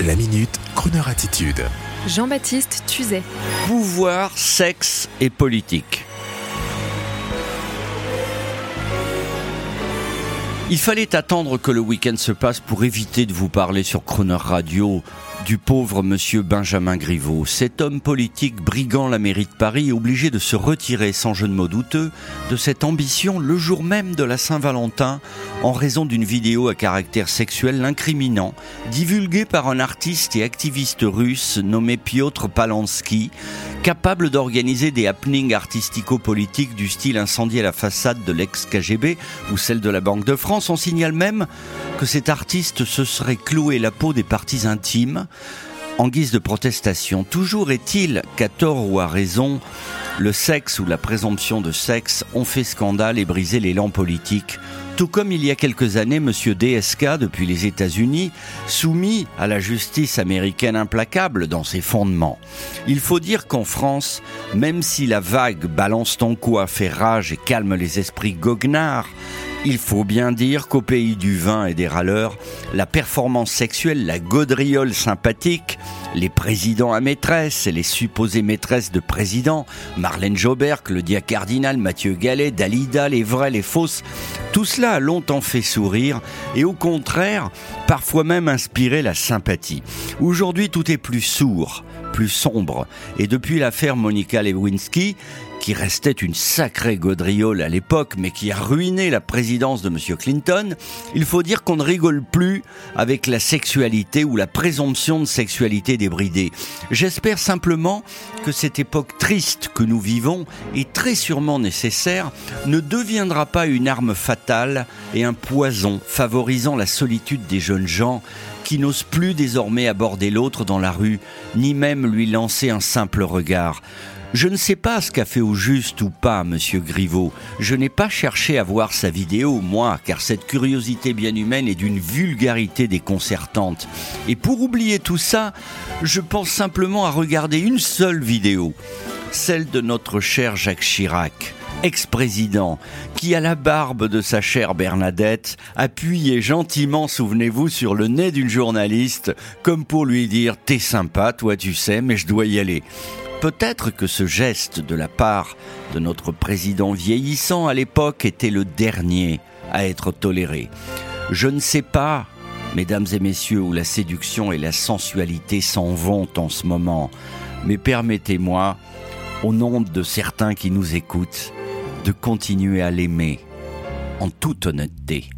La minute, Kroneur attitude. Jean-Baptiste Tuzet. Pouvoir, sexe et politique. Il fallait attendre que le week-end se passe pour éviter de vous parler sur Croner Radio du pauvre monsieur Benjamin Griveaux. Cet homme politique brigand la mairie de Paris est obligé de se retirer sans jeu de mots douteux de cette ambition le jour même de la Saint-Valentin en raison d'une vidéo à caractère sexuel l'incriminant, divulguée par un artiste et activiste russe nommé Piotr Palansky, capable d'organiser des happenings artistico-politiques du style incendier à la façade de l'ex-KGB ou celle de la Banque de France. On signale même que cet artiste se serait cloué la peau des parties intimes en guise de protestation. Toujours est-il qu'à tort ou à raison, le sexe ou la présomption de sexe ont fait scandale et brisé l'élan politique tout comme il y a quelques années, M. DSK, depuis les États-Unis, soumis à la justice américaine implacable dans ses fondements. Il faut dire qu'en France, même si la vague balance ton quoi fait rage et calme les esprits goguenards, il faut bien dire qu'au pays du vin et des râleurs, la performance sexuelle, la gaudriole sympathique, les présidents à maîtresse les supposées maîtresses de présidents, Marlène Jobert, Claudia Cardinal, Mathieu Gallet, Dalida, les vrais, les fausses, tout cela a longtemps fait sourire et au contraire, parfois même inspiré la sympathie. Aujourd'hui, tout est plus sourd, plus sombre et depuis l'affaire Monica Lewinsky, qui restait une sacrée gaudriole à l'époque, mais qui a ruiné la présidence de M. Clinton, il faut dire qu'on ne rigole plus avec la sexualité ou la présomption de sexualité débridée. J'espère simplement que cette époque triste que nous vivons, et très sûrement nécessaire, ne deviendra pas une arme fatale et un poison favorisant la solitude des jeunes gens qui n'osent plus désormais aborder l'autre dans la rue, ni même lui lancer un simple regard. Je ne sais pas ce qu'a fait au juste ou pas Monsieur Griveaux. Je n'ai pas cherché à voir sa vidéo, moi, car cette curiosité bien humaine est d'une vulgarité déconcertante. Et pour oublier tout ça, je pense simplement à regarder une seule vidéo, celle de notre cher Jacques Chirac ex-président, qui, à la barbe de sa chère Bernadette, appuyait gentiment, souvenez-vous, sur le nez d'une journaliste, comme pour lui dire T'es sympa, toi tu sais, mais je dois y aller. Peut-être que ce geste de la part de notre président vieillissant à l'époque était le dernier à être toléré. Je ne sais pas, mesdames et messieurs, où la séduction et la sensualité s'en vont en ce moment, mais permettez-moi, au nom de certains qui nous écoutent, de continuer à l'aimer en toute honnêteté.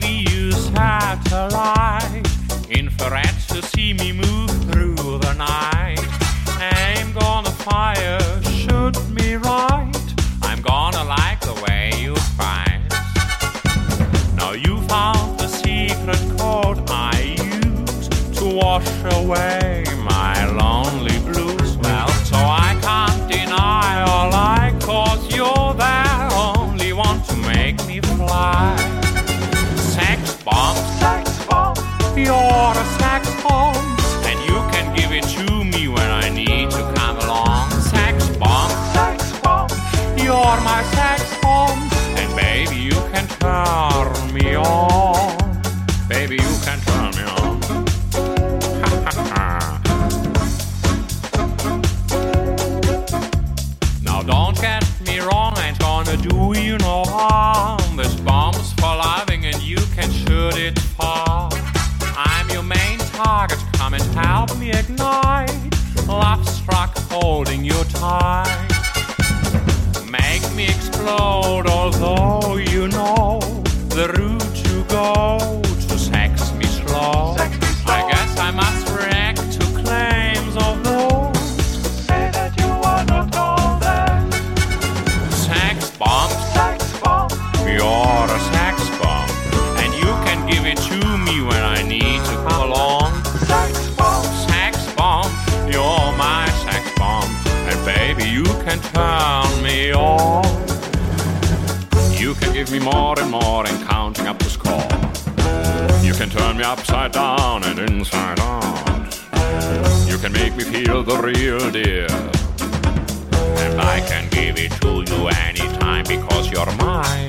Baby, you satellite. Infrared to see me move through the night. I'm gonna fire, shoot me right. I'm gonna like the way you fight. Now you found the secret code I use to wash away bomb, you're a sex bomb, and you can give it to me when I need to come along. Sex bomb, sex bomb, you're my sex bomb, and baby you can turn me on. Baby you can turn me on. Now don't get me wrong, I ain't gonna do you no harm. This bomb's for loving and you can shoot it help me ignite. Love struck holding you tight. Make me explode, although you know the route to go can turn me on. You can give me more and more and counting up the score. You can turn me upside down and inside out. You can make me feel the real deal. And I can give it to you anytime because you're mine.